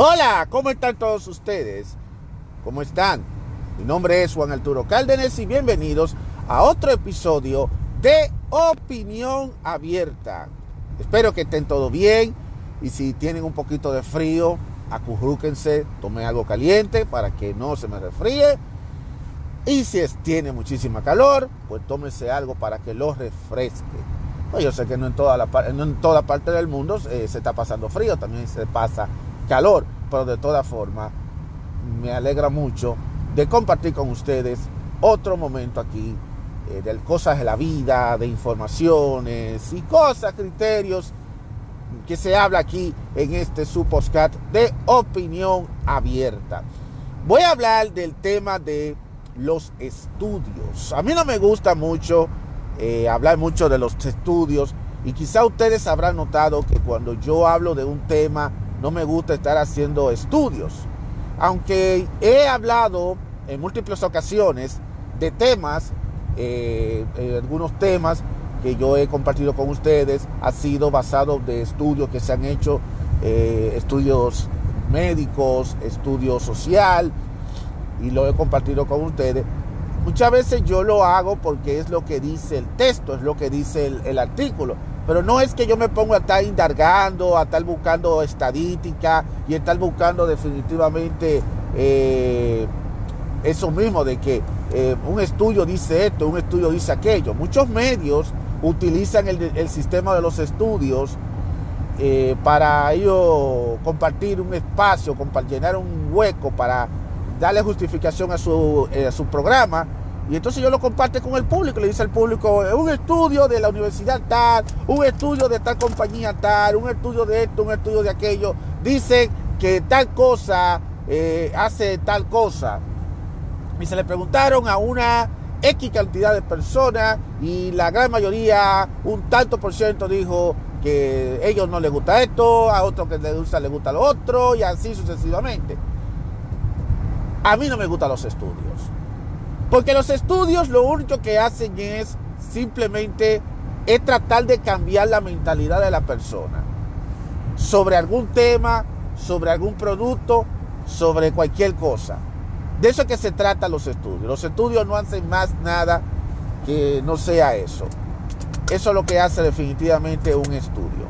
Hola, ¿cómo están todos ustedes? ¿Cómo están? Mi nombre es Juan Arturo Cárdenas y bienvenidos a otro episodio de Opinión Abierta. Espero que estén todo bien y si tienen un poquito de frío, acurrúquense, tomen algo caliente para que no se me resfríe. Y si tiene muchísima calor, pues tómese algo para que lo refresque. Pues yo sé que no en toda, la, no en toda parte del mundo eh, se está pasando frío, también se pasa calor, pero de todas formas me alegra mucho de compartir con ustedes otro momento aquí eh, de cosas de la vida, de informaciones y cosas, criterios que se habla aquí en este su de opinión abierta. Voy a hablar del tema de los estudios. A mí no me gusta mucho eh, hablar mucho de los estudios y quizá ustedes habrán notado que cuando yo hablo de un tema no me gusta estar haciendo estudios. Aunque he hablado en múltiples ocasiones de temas, eh, eh, algunos temas que yo he compartido con ustedes ha sido basado de estudios que se han hecho, eh, estudios médicos, estudios social, y lo he compartido con ustedes. Muchas veces yo lo hago porque es lo que dice el texto, es lo que dice el artículo. Pero no es que yo me ponga a estar indagando, a estar buscando estadística y estar buscando definitivamente eh, eso mismo de que eh, un estudio dice esto, un estudio dice aquello. Muchos medios utilizan el, sistema de los estudios eh, para ellos compartir un espacio, llenar un hueco, para darle justificación a su, a su programa y entonces yo lo comparte con el público, le dice al público, un estudio de la universidad tal, un estudio de tal compañía tal, un estudio de esto, un estudio de aquello, dice que tal cosa eh, hace tal cosa. Y se le preguntaron a una X cantidad de personas y la gran mayoría, un tanto por ciento dijo que a ellos no les gusta esto, a otros que les gusta les gusta lo otro y así sucesivamente. A mí no me gustan los estudios. Porque los estudios lo único que hacen es simplemente es tratar de cambiar la mentalidad de la persona sobre algún tema, sobre algún producto, sobre cualquier cosa. De eso es que se trata los estudios. Los estudios no hacen más nada que no sea eso. Eso es lo que hace definitivamente un estudio.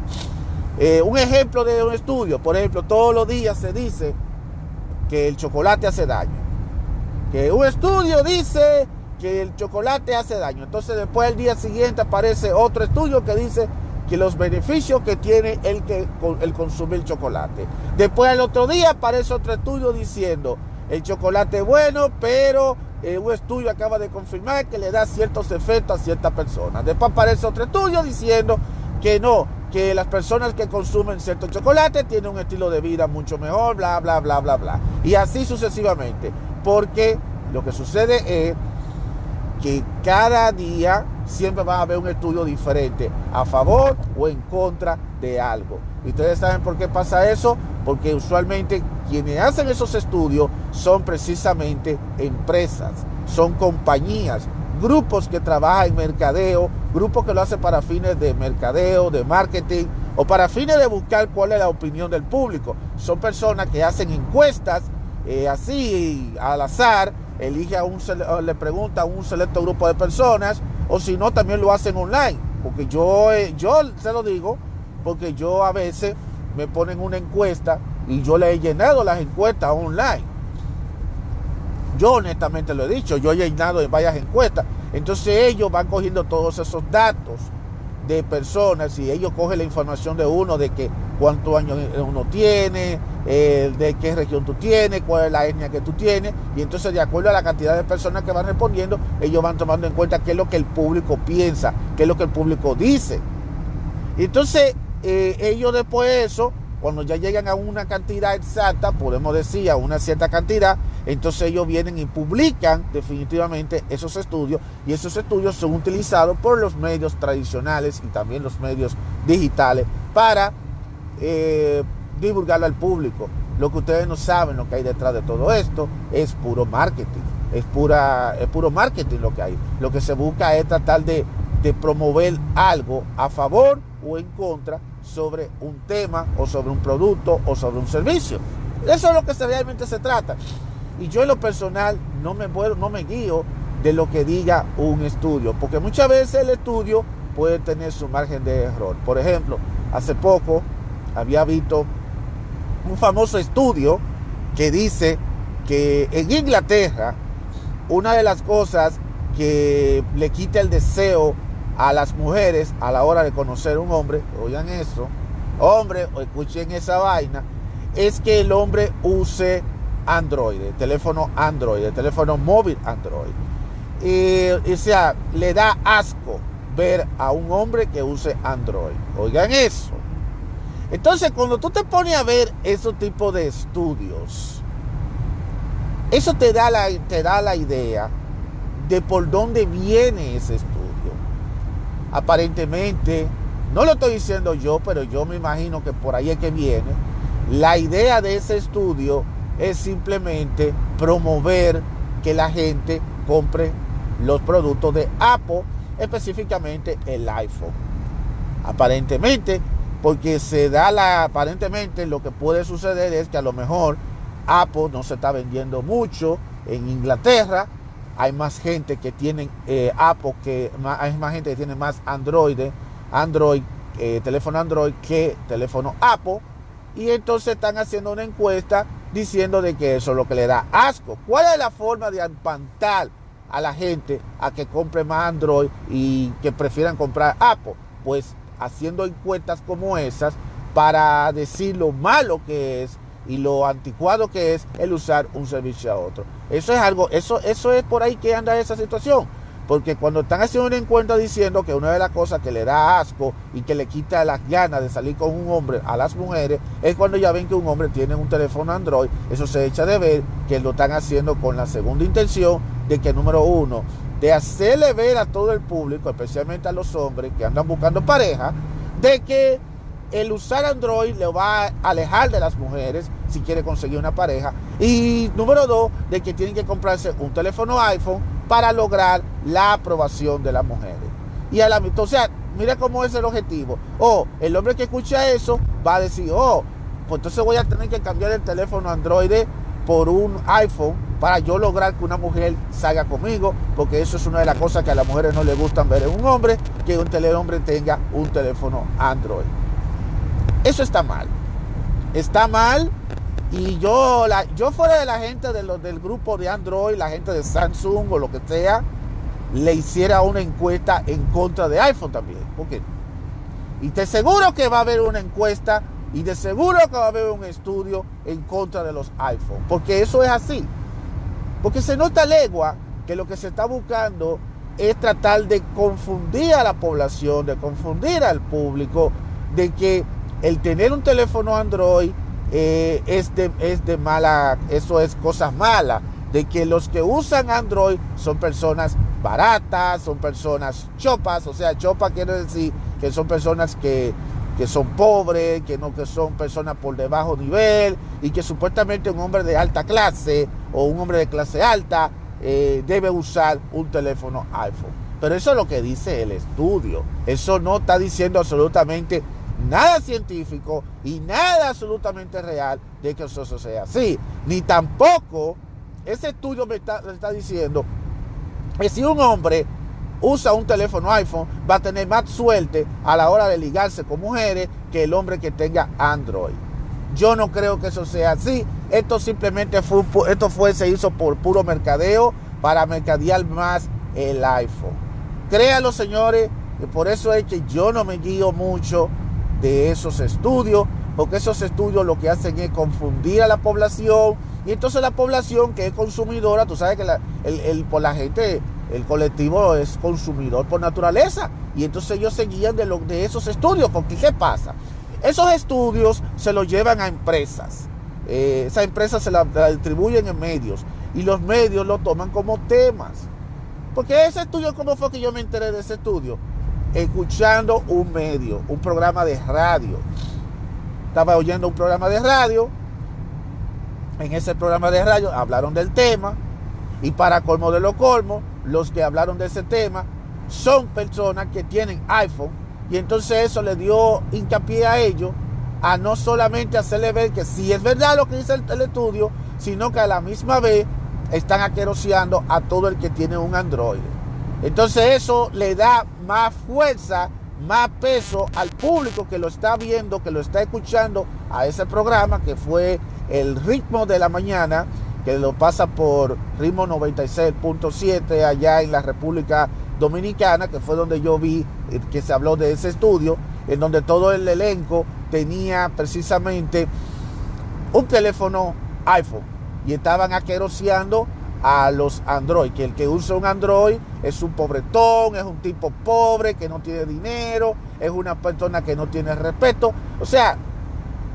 Eh, un ejemplo de un estudio, por ejemplo, todos los días se dice que el chocolate hace daño que un estudio dice que el chocolate hace daño. Entonces después el día siguiente aparece otro estudio que dice que los beneficios que tiene el, que, el consumir chocolate. Después el otro día aparece otro estudio diciendo el chocolate es bueno, pero eh, un estudio acaba de confirmar que le da ciertos efectos a ciertas personas. Después aparece otro estudio diciendo que no, que las personas que consumen cierto chocolate tienen un estilo de vida mucho mejor, bla, bla, bla, bla, bla. Y así sucesivamente porque lo que sucede es que cada día siempre va a haber un estudio diferente a favor o en contra de algo. ¿Y ustedes saben por qué pasa eso? Porque usualmente quienes hacen esos estudios son precisamente empresas, son compañías, grupos que trabajan en mercadeo, grupos que lo hacen para fines de mercadeo, de marketing o para fines de buscar cuál es la opinión del público. Son personas que hacen encuestas eh, así al azar, elige a un, le pregunta a un selecto grupo de personas, o si no, también lo hacen online. Porque yo, eh, yo se lo digo, porque yo a veces me ponen una encuesta y yo le he llenado las encuestas online. Yo honestamente lo he dicho, yo he llenado en varias encuestas. Entonces ellos van cogiendo todos esos datos de personas y ellos cogen la información de uno de que cuántos años uno tiene, eh, de qué región tú tienes, cuál es la etnia que tú tienes, y entonces de acuerdo a la cantidad de personas que van respondiendo, ellos van tomando en cuenta qué es lo que el público piensa, qué es lo que el público dice. Entonces eh, ellos después de eso, cuando ya llegan a una cantidad exacta, podemos decir a una cierta cantidad, entonces ellos vienen y publican definitivamente esos estudios y esos estudios son utilizados por los medios tradicionales y también los medios digitales para eh, divulgarlo al público. Lo que ustedes no saben, lo que hay detrás de todo esto, es puro marketing. Es, pura, es puro marketing lo que hay. Lo que se busca es tratar de, de promover algo a favor o en contra sobre un tema o sobre un producto o sobre un servicio. Eso es lo que realmente se trata. Y yo en lo personal no me, no me guío de lo que diga un estudio, porque muchas veces el estudio puede tener su margen de error. Por ejemplo, hace poco había visto un famoso estudio que dice que en Inglaterra una de las cosas que le quita el deseo a las mujeres a la hora de conocer un hombre, oigan eso, hombre, o escuchen esa vaina, es que el hombre use Android, teléfono Android, teléfono móvil Android. Y, o sea, le da asco ver a un hombre que use Android. Oigan eso. Entonces, cuando tú te pones a ver ese tipo de estudios, eso te da la, te da la idea de por dónde viene ese. Aparentemente, no lo estoy diciendo yo, pero yo me imagino que por ahí es que viene. La idea de ese estudio es simplemente promover que la gente compre los productos de Apple, específicamente el iPhone. Aparentemente, porque se da la, aparentemente lo que puede suceder es que a lo mejor Apple no se está vendiendo mucho en Inglaterra, hay más gente que tiene eh, Apple, que hay más gente que tiene más Android, Android, eh, teléfono Android que teléfono Apple, y entonces están haciendo una encuesta diciendo de que eso es lo que le da asco. ¿Cuál es la forma de espantar a la gente a que compre más Android y que prefieran comprar Apple? Pues haciendo encuestas como esas para decir lo malo que es y lo anticuado que es el usar un servicio a otro. Eso es algo, eso, eso es por ahí que anda esa situación. Porque cuando están haciendo una encuesta diciendo que una de las cosas que le da asco y que le quita las ganas de salir con un hombre a las mujeres es cuando ya ven que un hombre tiene un teléfono Android. Eso se echa de ver que lo están haciendo con la segunda intención de que, número uno, de hacerle ver a todo el público, especialmente a los hombres que andan buscando pareja, de que el usar Android le va a alejar de las mujeres si quiere conseguir una pareja. Y número dos, de que tienen que comprarse un teléfono iPhone para lograr la aprobación de las mujeres. Y a la o sea, mira cómo es el objetivo. O oh, el hombre que escucha eso va a decir, oh, pues entonces voy a tener que cambiar el teléfono Android por un iPhone para yo lograr que una mujer salga conmigo, porque eso es una de las cosas que a las mujeres no les gustan ver en un hombre, que un tenga un teléfono Android. Eso está mal. Está mal y yo, la, yo fuera de la gente de del grupo de Android, la gente de Samsung o lo que sea, le hiciera una encuesta en contra de iPhone también. porque Y te seguro que va a haber una encuesta y de seguro que va a haber un estudio en contra de los iPhone. Porque eso es así. Porque se nota legua que lo que se está buscando es tratar de confundir a la población, de confundir al público, de que el tener un teléfono Android eh, es, de, mala, eso es cosas malas, de que los que usan Android son personas baratas, son personas chopas, o sea, chopa quiere decir que son personas que, son pobres, que no que son personas por debajo nivel y que supuestamente un hombre de alta clase o un hombre de clase alta eh, debe usar un teléfono iPhone. Pero eso es lo que dice el estudio. Eso no está diciendo absolutamente nada científico y nada absolutamente real de que eso sea así. Ni tampoco ese estudio me está, diciendo que si un hombre usa un teléfono iPhone va a tener más suerte a la hora de ligarse con mujeres que el hombre que tenga Android. Yo no creo que eso sea así. Esto simplemente fue, esto fue, se hizo por puro mercadeo para mercadear más el iPhone. Créanlo, señores, y por eso es que yo no me guío mucho de esos estudios, porque esos estudios lo que hacen es confundir a la población y entonces la población que es consumidora, tú sabes que la, el, por la gente, el colectivo es consumidor por naturaleza y entonces ellos se guían de, lo, de esos estudios, porque ¿qué pasa? Esos estudios se los llevan a empresas, eh, esas empresas se la, distribuyen en medios y los medios lo toman como temas. Porque ese estudio, ¿cómo fue que yo me enteré de ese estudio? Escuchando un medio, un programa de radio. Estaba oyendo un programa de radio. En ese programa de radio hablaron del tema. Y para colmo de lo colmo, los que hablaron de ese tema son personas que tienen iPhone. Y entonces eso le dio hincapié a ellos a no solamente hacerle ver que sí es verdad lo que dice el, estudio, sino que a la misma vez están aqueroseando a todo el que tiene un Android. Entonces eso le da más fuerza, más peso al público que lo está viendo, que lo está escuchando a ese programa que fue el ritmo de la mañana, que lo pasa por ritmo 96.7 allá en la República Dominicana, que fue donde yo vi eh, que se habló de ese estudio, en donde todo el elenco tenía precisamente un teléfono iPhone y estaban aqueroseando a los Android, que el que usa un Android es un pobretón, es un tipo pobre, que no tiene dinero, es una persona que no tiene respeto. O sea,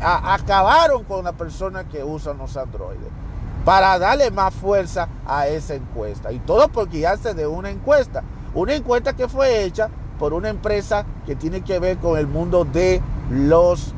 acabaron con la persona que usa los Androides para darle más fuerza a esa encuesta. Y todo porque hace de una encuesta. Una encuesta que fue hecha por una empresa que tiene que ver con el mundo de los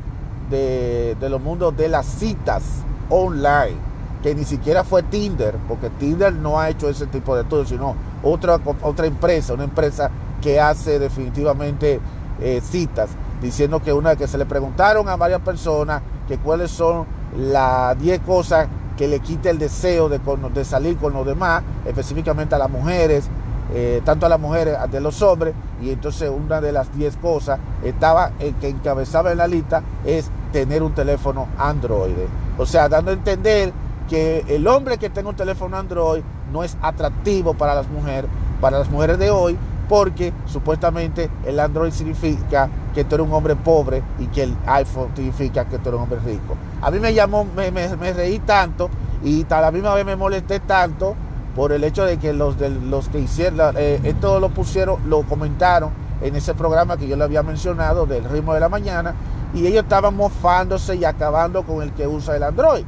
de, los mundos de las citas online, que ni siquiera fue Tinder, porque Tinder no ha hecho ese tipo de estudios, sino otra, otra empresa, una empresa que hace definitivamente eh, citas, diciendo que una que se le preguntaron a varias personas que cuáles son las 10 cosas que le quita el deseo de, de salir con los demás, específicamente a las mujeres, eh, tanto a las mujeres, de los hombres, y entonces una de las 10 cosas estaba el que encabezaba en la lista es tener un teléfono Android. O sea, dando a entender que el hombre que tenga un teléfono Android no es atractivo para las mujeres, para las mujeres de hoy, porque supuestamente el Android significa que tú eres un hombre pobre y que el iPhone significa que tú eres un hombre rico. A mí me llamó, me, me reí tanto y a la misma vez me molesté tanto por el hecho de que los, de, los que hicieron, eh, esto lo pusieron, lo comentaron en ese programa que yo le había mencionado del ritmo de la mañana y ellos estaban mofándose y acabando con el que usa el Android.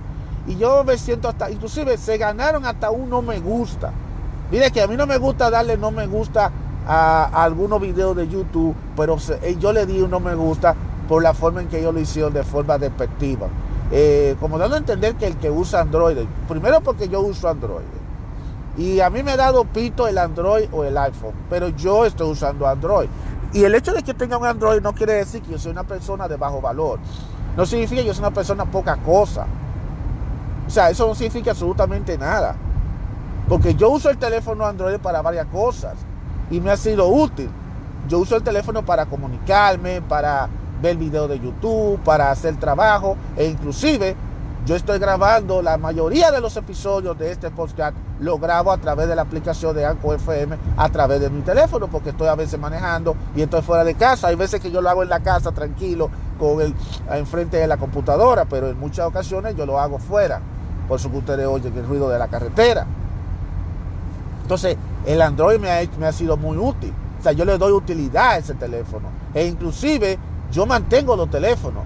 Y yo me siento hasta, inclusive se ganaron hasta un no me gusta. Mire que a mí no me gusta darle no me gusta a, algunos videos de YouTube, pero eh, yo le di un no me gusta por la forma en que ellos lo hicieron de forma despectiva. Eh, como dando a entender que el que usa Android, primero porque yo uso Android, y a mí me ha dado pito el Android o el iPhone, pero yo estoy usando Android. Y el hecho de que tenga un Android no quiere decir que yo soy una persona de bajo valor. No significa que yo soy una persona poca cosa. O sea, eso no significa absolutamente nada. Porque yo uso el teléfono Android para varias cosas y me ha sido útil. Yo uso el teléfono para comunicarme, para ver videos de YouTube, para hacer trabajo e inclusive yo estoy grabando la mayoría de los episodios de este podcast, lo grabo a través de la aplicación de Anco FM, a través de mi teléfono, porque estoy a veces manejando y estoy fuera de casa. Hay veces que yo lo hago en la casa tranquilo, con el enfrente de la computadora, pero en muchas ocasiones yo lo hago fuera. Por eso que ustedes oyen el ruido de la carretera. Entonces, el Android me ha, me ha sido muy útil. O sea, yo le doy utilidad a ese teléfono. E inclusive yo mantengo los teléfonos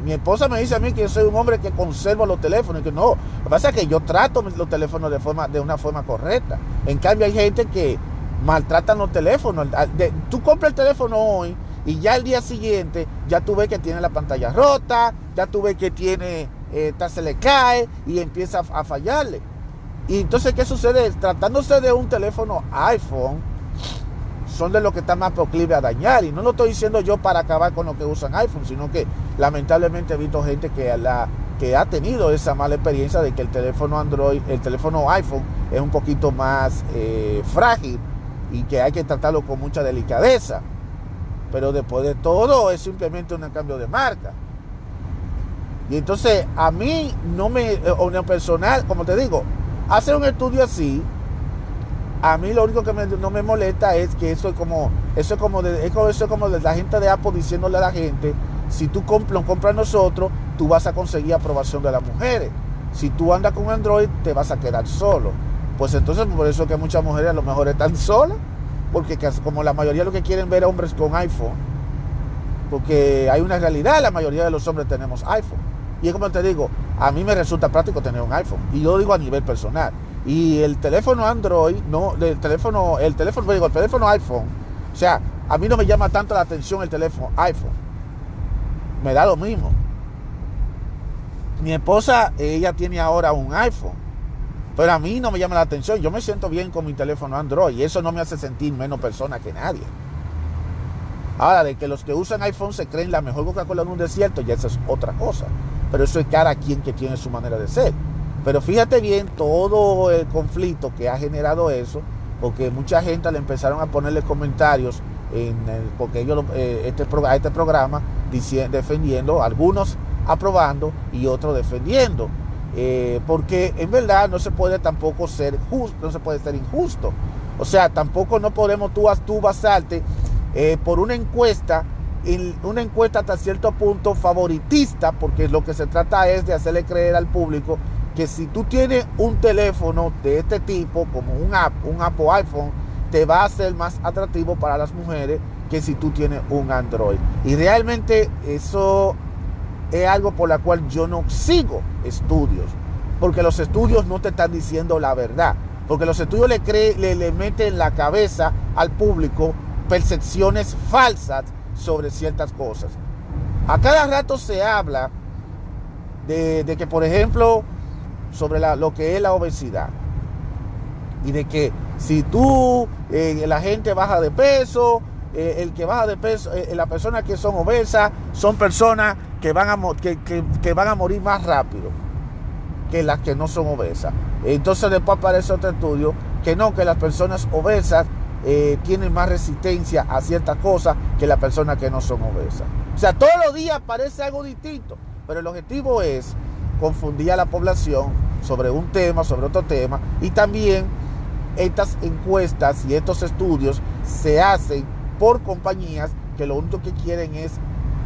mi, esposa me dice a mí que yo soy un hombre que conserva los teléfonos y que no. Lo que pasa es que yo trato los teléfonos de, forma, de una forma correcta. En cambio hay gente que maltratan los teléfonos. tú compras el teléfono hoy y ya el día siguiente ya tú ves que tiene la pantalla rota, ya tú ves que tiene, eh, se le cae y empieza a fallarle. Y entonces, ¿qué sucede? Tratándose de un teléfono iPhone, son de los que están más proclives a dañar. Y no lo estoy diciendo yo para acabar con los que usan iPhone, sino que lamentablemente he visto gente que, la, que ha tenido esa mala experiencia de que el teléfono Android, el teléfono iPhone es un poquito más eh, frágil y que hay que tratarlo con mucha delicadeza. Pero después de todo es simplemente un cambio de marca. Y entonces a mí no me, o en personal, como te digo, hacer un estudio así a mí lo único que no me molesta es que eso es como, eso es como de, eso es como de la gente de Apple diciéndole a la gente, si tú compras nosotros, tú vas a conseguir aprobación de las mujeres. Si tú andas con Android, te vas a quedar solo. Pues entonces por eso que muchas mujeres a lo mejor están solas, porque como la mayoría lo que quieren ver hombres con iPhone, porque hay una realidad, la mayoría de los hombres tenemos iPhone. Y es como te digo, a mí me resulta práctico tener un iPhone. Y yo digo a nivel personal. Y el teléfono Android, no, el teléfono, el teléfono, digo, el teléfono iPhone, o sea, a mí no me llama tanto la atención el teléfono iPhone. Me da lo mismo. Mi esposa, ella tiene ahora un iPhone. Pero a mí no me llama la atención. Yo me siento bien con mi teléfono Android. Y eso no me hace sentir menos persona que nadie. Ahora, de que los que usan iPhone se creen la mejor Coca-Cola en un desierto, ya esa es otra cosa. Pero eso es cada quien que tiene su manera de ser. Pero fíjate bien todo el conflicto que ha generado eso, porque mucha gente le empezaron a ponerle comentarios en porque ellos eh, este, a este programa defendiendo, algunos aprobando y otros defendiendo. Eh, porque en verdad no se puede tampoco ser justo, no se puede ser injusto. O sea, tampoco no podemos tú, tú basarte eh, por una encuesta, en una encuesta hasta cierto punto favoritista, porque lo que se trata es de hacerle creer al público que si tú tienes un teléfono de este tipo, como un app, un Apple iPhone, te va a ser más atractivo para las mujeres que si tú tienes un Android. Y realmente eso es algo por la cual yo no sigo estudios, porque los estudios no te están diciendo la verdad, porque los estudios le, cree, le, le meten en la cabeza al público percepciones falsas sobre ciertas cosas. A cada rato se habla de, que, por ejemplo, sobre lo que es la obesidad. Y de que si tú, eh, la gente baja de peso, eh, el que baja de peso, eh, las personas que son obesas son personas que van, a, que, van a morir más rápido que las que no son obesas. Entonces después aparece otro estudio que no, que las personas obesas tienen más resistencia a ciertas cosas que las personas que no son obesas. O sea, todos los días parece algo distinto, pero el objetivo es confundía a la población sobre un tema, sobre otro tema, y también estas encuestas y estos estudios se hacen por compañías que lo único que quieren es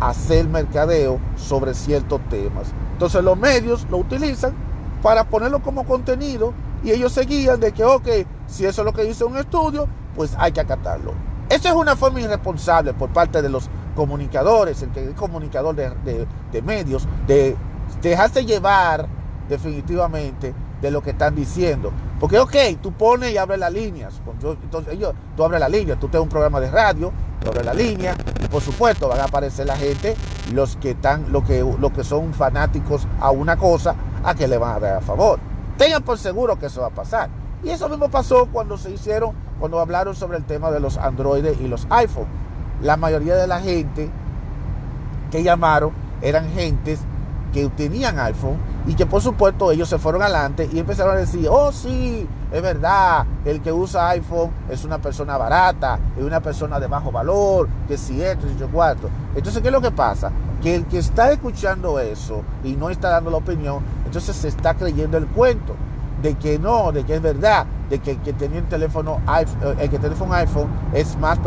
hacer mercadeo sobre ciertos temas. Entonces los medios lo utilizan para ponerlo como contenido y ellos se guían de que, ok, si eso es lo que dice un estudio, pues hay que acatarlo. Esa es una forma irresponsable por parte de los comunicadores, el comunicador de, medios, de dejaste llevar definitivamente de lo que están diciendo. Porque, ok, tú pones y abres las líneas. Entonces, ellos, tú abres la línea, tú tienes un programa de radio, tú abres la línea, y por supuesto van a aparecer la gente, los que están, lo que, lo que son fanáticos a una cosa, a que le van a dar a favor. Tengan por seguro que eso va a pasar. Y eso mismo pasó cuando se hicieron, cuando hablaron sobre el tema de los androides y los iPhones. La mayoría de la gente que llamaron eran gentes que tenían iPhone y que por supuesto ellos se fueron adelante y empezaron a decir, oh sí, es verdad, el que usa iPhone es una persona barata, es una persona de bajo valor, que si esto, si yo cuarto. Entonces, ¿qué es lo que pasa? Que el que está escuchando eso y no está dando la opinión, entonces se está creyendo el cuento de que no, de que es verdad, de que el que tenía un teléfono iPhone, el que tiene un iPhone es más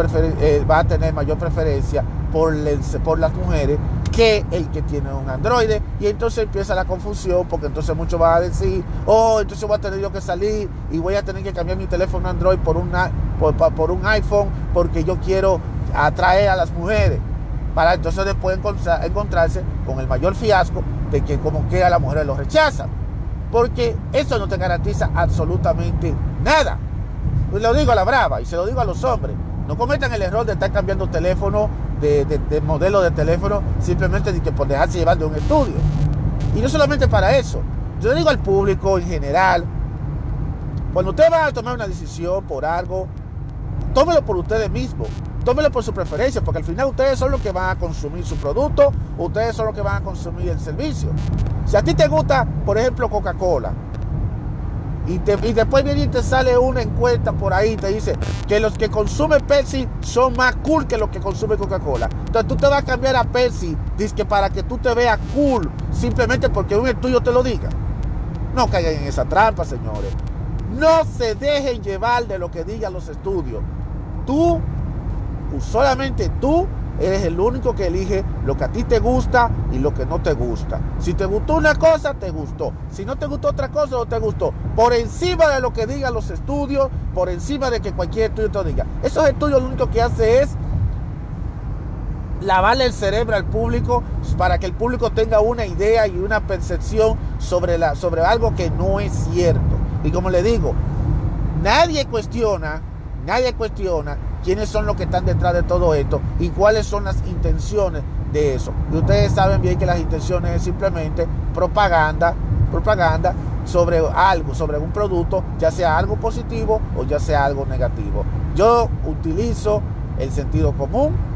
eh, va a tener mayor preferencia por, por las mujeres que el que tiene un Android. Y entonces empieza la confusión, porque entonces muchos van a decir, oh, entonces voy a tener yo que salir y voy a tener que cambiar mi teléfono Android por, una, por, un iPhone, porque yo quiero atraer a las mujeres. Para entonces después encontrarse con el mayor fiasco de que como que a las mujeres lo rechazan. Porque eso no te garantiza absolutamente nada. Lo digo a la brava y se lo digo a los hombres. No cometan el error de estar cambiando teléfono de, modelo de teléfono simplemente que por dejarse llevar de un estudio. Y no solamente para eso. Yo digo al público en general, cuando ustedes van a tomar una decisión por algo, tómelo por ustedes mismos, tómelo por su preferencia, porque al final ustedes son los que van a consumir su producto, ustedes son los que van a consumir el servicio. Si a ti te gusta, por ejemplo, Coca-Cola, y, después viene y te sale una encuesta por ahí, te dice que los que consumen Pepsi son más cool que los que consumen Coca-Cola. Entonces tú te vas a cambiar a Pepsi, dice para que tú te veas cool, simplemente porque un estudio te lo diga. No caigan en esa trampa, señores. No se dejen llevar de lo que digan los estudios. Tú, solamente tú, Eres el único que elige lo que a ti te gusta y lo que no te gusta. Si te gustó una cosa, te gustó. Si no te gustó otra cosa, no te gustó. Por encima de lo que digan los estudios, por encima de que cualquier estudio te diga. Esos estudios lo único que hace es lavarle el cerebro al público para que el público tenga una idea y una percepción sobre, la, sobre algo que no es cierto. Y como le digo, nadie cuestiona, nadie cuestiona quiénes son los que están detrás de todo esto y cuáles son las intenciones de eso. Y ustedes saben bien que las intenciones es simplemente propaganda, propaganda sobre algo, sobre un producto, ya sea algo positivo o ya sea algo negativo. Yo utilizo el sentido común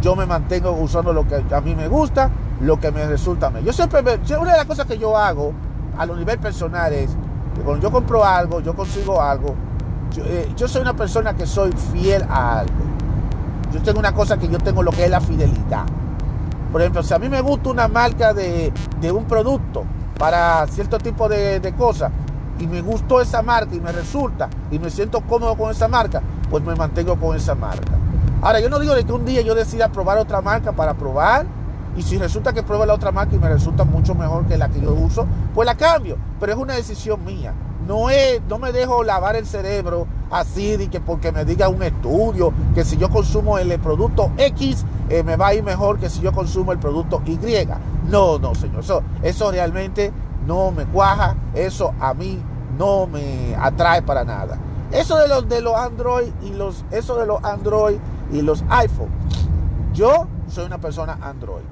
yo me mantengo usando lo que a mí me gusta, lo que me resulta mí. Yo siempre, una de las cosas que yo hago a lo nivel personal es que cuando yo compro algo, yo consigo algo, eh, yo, soy una persona que soy fiel a algo. Yo tengo una cosa que yo tengo lo que es la fidelidad. Por ejemplo, si a mí me gusta una marca de, un producto para cierto tipo de, de cosas y me gustó esa marca y me resulta y me siento cómodo con esa marca, pues me mantengo con esa marca. Ahora, yo no digo de que un día yo decida probar otra marca para probar y si resulta que pruebo la otra marca y me resulta mucho mejor que la que yo uso, pues la cambio. Pero es una decisión mía. No, es, no me dejo lavar el cerebro así de que porque me diga un estudio que si yo consumo el producto X eh, me va a ir mejor que si yo consumo el producto Y. No, no, señor. Eso, eso realmente no me cuaja. Eso a mí no me atrae para nada. Eso de los de los Android y los eso de los Android y los iPhone. Yo soy una persona Android.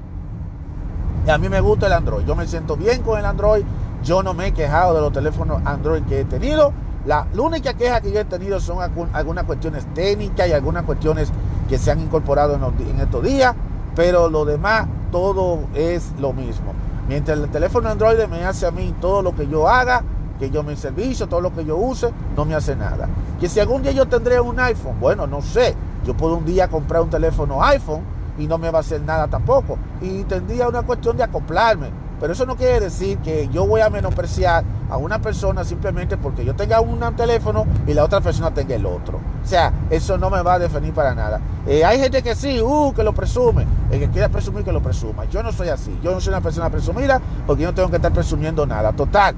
Y a mí me gusta el Android. Yo me siento bien con el Android. Yo no me he quejado de los teléfonos Android que he tenido. La, única queja que yo he tenido son algunas cuestiones técnicas y algunas cuestiones que se han incorporado en, estos días. Pero lo demás, todo es lo mismo. Mientras el teléfono Android me hace a mí todo lo que yo haga, que yo me servicio, todo lo que yo use, no me hace nada. Que si algún día yo tendré un iPhone, bueno, no sé. Yo puedo un día comprar un teléfono iPhone y no me va a hacer nada tampoco. Y tendría una cuestión de acoplarme. Pero eso no quiere decir que yo voy a menospreciar a una persona simplemente porque yo tenga un teléfono y la otra persona tenga el otro. O sea, eso no me va a definir para nada. Eh, hay gente que sí, uh, que lo presume. El que quiera presumir, que lo presuma. Yo no soy así. Yo no soy una persona presumida porque yo no tengo que estar presumiendo nada. Total.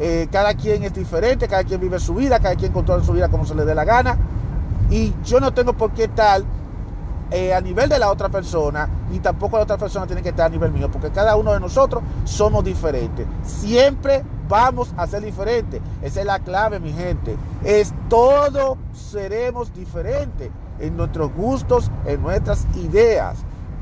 Eh, cada quien es diferente, cada quien vive su vida, cada quien controla su vida como se le dé la gana. Y yo no tengo por qué estar eh, a nivel de la otra persona y tampoco la otra persona tiene que estar a nivel mío, porque cada uno de nosotros somos diferentes. Siempre vamos a ser diferentes. Esa es la clave, mi gente. Es todo seremos diferentes en nuestros gustos, en nuestras ideas.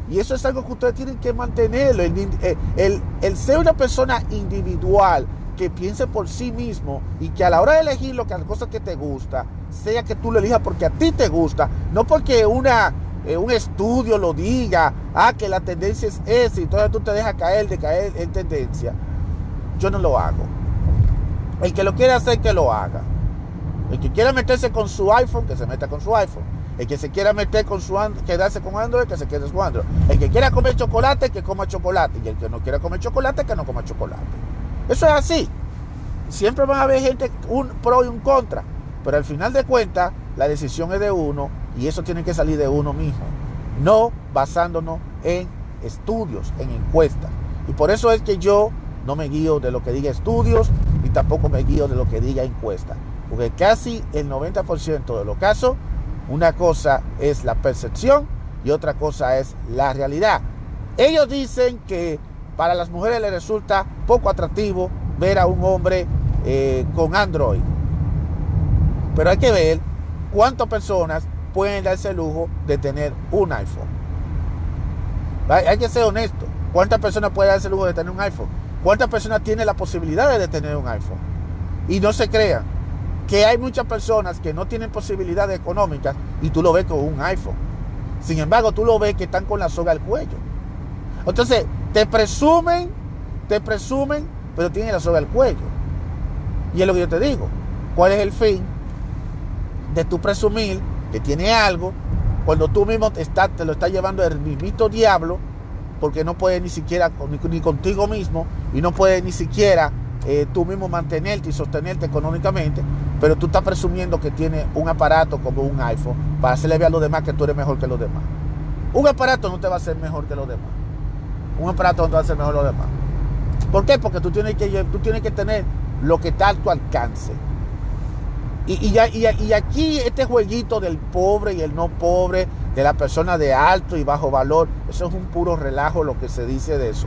Y eso es algo que ustedes tienen que mantenerlo. El, eh, el, el ser una persona individual que piense por sí mismo y que a la hora de elegir lo que las cosas que te gusta, sea que tú lo elijas porque a ti te gusta, no porque una eh, un estudio lo diga, ah, que la tendencia es esa, y entonces tú te dejas caer de caer en tendencia. Yo no lo hago. El que lo quiere hacer, que lo haga. El que quiera meterse con su iPhone, que se meta con su iPhone. El que se quiera meter con su quedarse con Android, que se quede con Android. El que quiera comer chocolate, que coma chocolate. Y el que no quiera comer chocolate, que no coma chocolate. Eso es así. Siempre van a haber gente, un pro y un contra. Pero al final de cuentas, la decisión es de uno y eso tiene que salir de uno mismo, no basándonos en estudios, en encuestas. Y por eso es que yo no me guío de lo que diga estudios y tampoco me guío de lo que diga encuesta. Porque casi el 90% de los casos, una cosa es la percepción y otra cosa es la realidad. Ellos dicen que para las mujeres les resulta poco atractivo ver a un hombre eh, con Android. Pero hay que ver cuántas personas pueden darse el lujo de tener un iPhone. Hay que ser honesto. ¿Cuántas personas pueden darse el lujo de tener un iPhone? ¿Cuántas personas tienen la posibilidad de tener un iPhone? Y no se crean que hay muchas personas que no tienen posibilidades económicas y tú lo ves con un iPhone. Sin embargo, tú lo ves que están con la soga al cuello. Entonces, te presumen, te presumen, pero tienen la soga al cuello. Y es lo que yo te digo. ¿Cuál es el fin de tu presumir tiene algo, cuando tú mismo te, te lo estás llevando el mismito diablo, porque no puedes ni siquiera ni, contigo mismo y no puedes ni siquiera eh, tú mismo mantenerte y sostenerte económicamente, pero tú estás presumiendo que tiene un aparato como un iPhone para hacerle ver a los demás que tú eres mejor que los demás. Un aparato no te va a hacer mejor que los demás. Un aparato no te va a hacer mejor que los demás. ¿Por qué? Porque tú tienes que, tú tienes que tener lo que está a tu alcance. Y, aquí este jueguito del pobre y el no pobre, de la persona de alto y bajo valor, eso es un puro relajo lo que se dice de eso.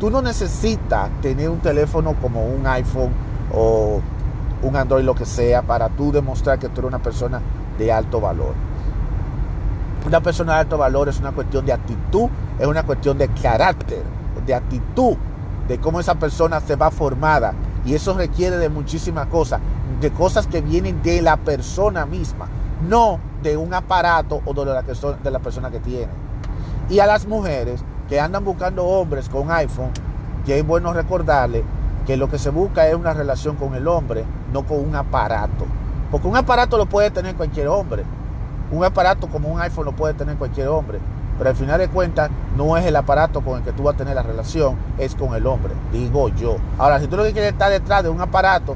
Tú no necesitas tener un teléfono como un iPhone o un Android, lo que sea, para tú demostrar que tú eres una persona de alto valor. Una persona de alto valor es una cuestión de actitud, es una cuestión de carácter, de actitud, de cómo esa persona se va formada. Y eso requiere de muchísimas cosas de cosas que vienen de la persona misma, no de un aparato o de la, persona que tiene. Y a las mujeres que andan buscando hombres con iPhone, que es bueno recordarle que lo que se busca es una relación con el hombre, no con un aparato. Porque un aparato lo puede tener cualquier hombre. Un aparato como un iPhone lo puede tener cualquier hombre. Pero al final de cuentas no es el aparato con el que tú vas a tener la relación, es con el hombre, digo yo. Ahora, si tú lo que quieres estar detrás de un aparato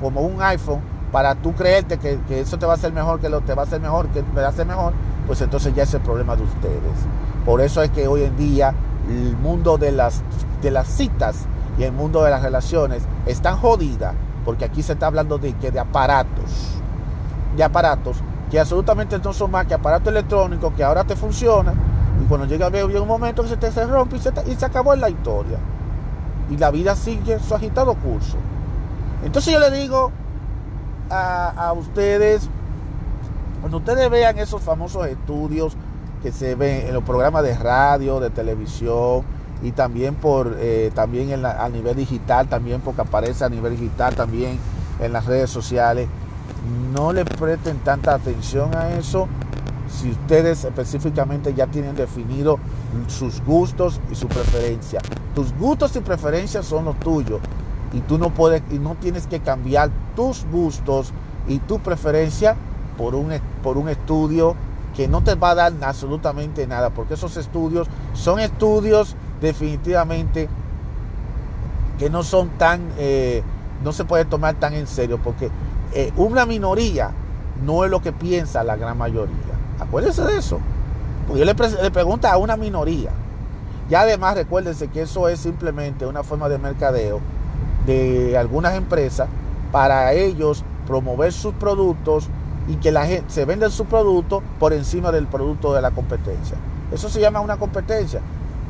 como un iPhone, para tú creerte que, eso te va a hacer mejor, que lo te va a hacer mejor, que te va a hacer mejor, pues entonces ya es el problema de ustedes. Por eso es que hoy en día el mundo de las, de las citas y el mundo de las relaciones están jodidas, porque aquí se está hablando de, que de aparatos, de aparatos que absolutamente no son más que aparatos electrónicos que ahora te funcionan y cuando llega un momento que se te se rompe y se, y se acabó la historia. Y la vida sigue su agitado curso. Entonces yo le digo a, ustedes, cuando ustedes vean esos famosos estudios que se ven en los programas de radio, de televisión y también por eh, también a nivel digital, también porque aparece a nivel digital también en las redes sociales, no le presten tanta atención a eso si ustedes específicamente ya tienen definido sus gustos y su preferencia. Tus gustos y preferencias son los tuyos y tú no puedes y no tienes que cambiar tus gustos y tu preferencia por un, por un estudio que no te va a dar absolutamente nada, porque esos estudios son estudios definitivamente que no son tan, eh, no se puede tomar tan en serio, porque eh, una minoría no es lo que piensa la gran mayoría. Acuérdense de eso. Porque yo le, le pregunto a una minoría. Y además recuérdense que eso es simplemente una forma de mercadeo de algunas empresas para ellos promover sus productos y que la gente se vende su producto por encima del producto de la competencia. Eso se llama una competencia.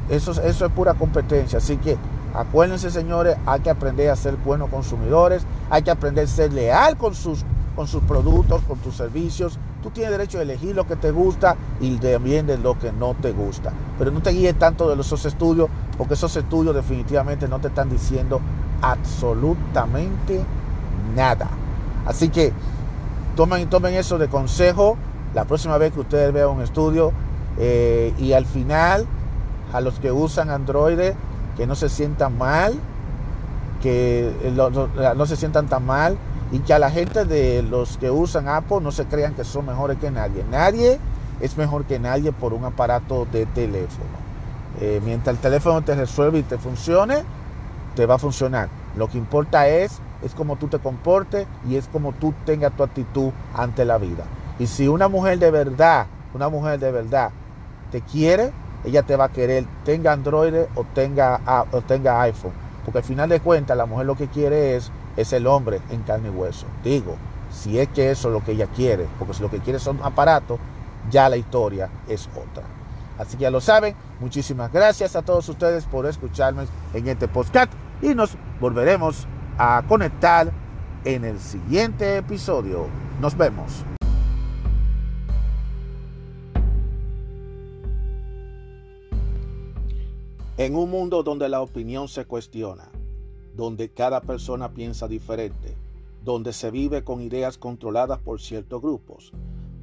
Eso, eso es pura competencia. Así que acuérdense, señores, hay que aprender a ser buenos consumidores, hay que aprender a ser leal con sus, con sus productos, con tus servicios. Tú tienes derecho a elegir lo que te gusta y también de lo que no te gusta. Pero no te guíes tanto de esos estudios, porque esos estudios definitivamente no te están diciendo absolutamente nada. Así que tomen, tomen eso de consejo la próxima vez que ustedes vean un estudio eh, y al final a los que usan Android que no se sientan mal, que eh, no se sientan tan mal y que a la gente de los que usan Apple no se crean que son mejores que nadie. Nadie es mejor que nadie por un aparato de teléfono. Eh, mientras el teléfono te resuelve y te funcione, te va a funcionar. Lo que importa es, es cómo tú te comportes y es como tú tengas tu actitud ante la vida. Y si una mujer de verdad, una mujer de verdad te quiere, ella te va a querer, tenga Android o tenga, o tenga iPhone. Porque al final de cuentas la mujer lo que quiere es, es el hombre en carne y hueso. Digo, si es que eso es lo que ella quiere, porque si lo que quiere son aparatos, ya la historia es otra. Así que ya lo saben, muchísimas gracias a todos ustedes por escucharme en este podcast y nos volveremos a conectar en el siguiente episodio. Nos vemos. En un mundo donde la opinión se cuestiona, donde cada persona piensa diferente, donde se vive con ideas controladas por ciertos grupos,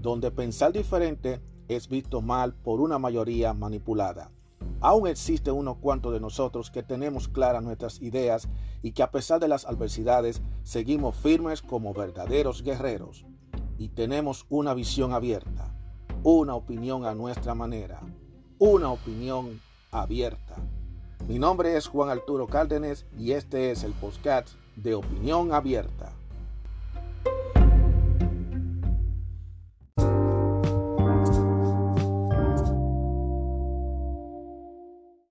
donde pensar diferente es visto mal por una mayoría manipulada. Aún existe unos cuantos de nosotros que tenemos claras nuestras ideas y que a pesar de las adversidades seguimos firmes como verdaderos guerreros y tenemos una visión abierta, una opinión a nuestra manera, una opinión abierta. Mi nombre es Juan Arturo Cárdenas y este es el podcast de Opinión Abierta.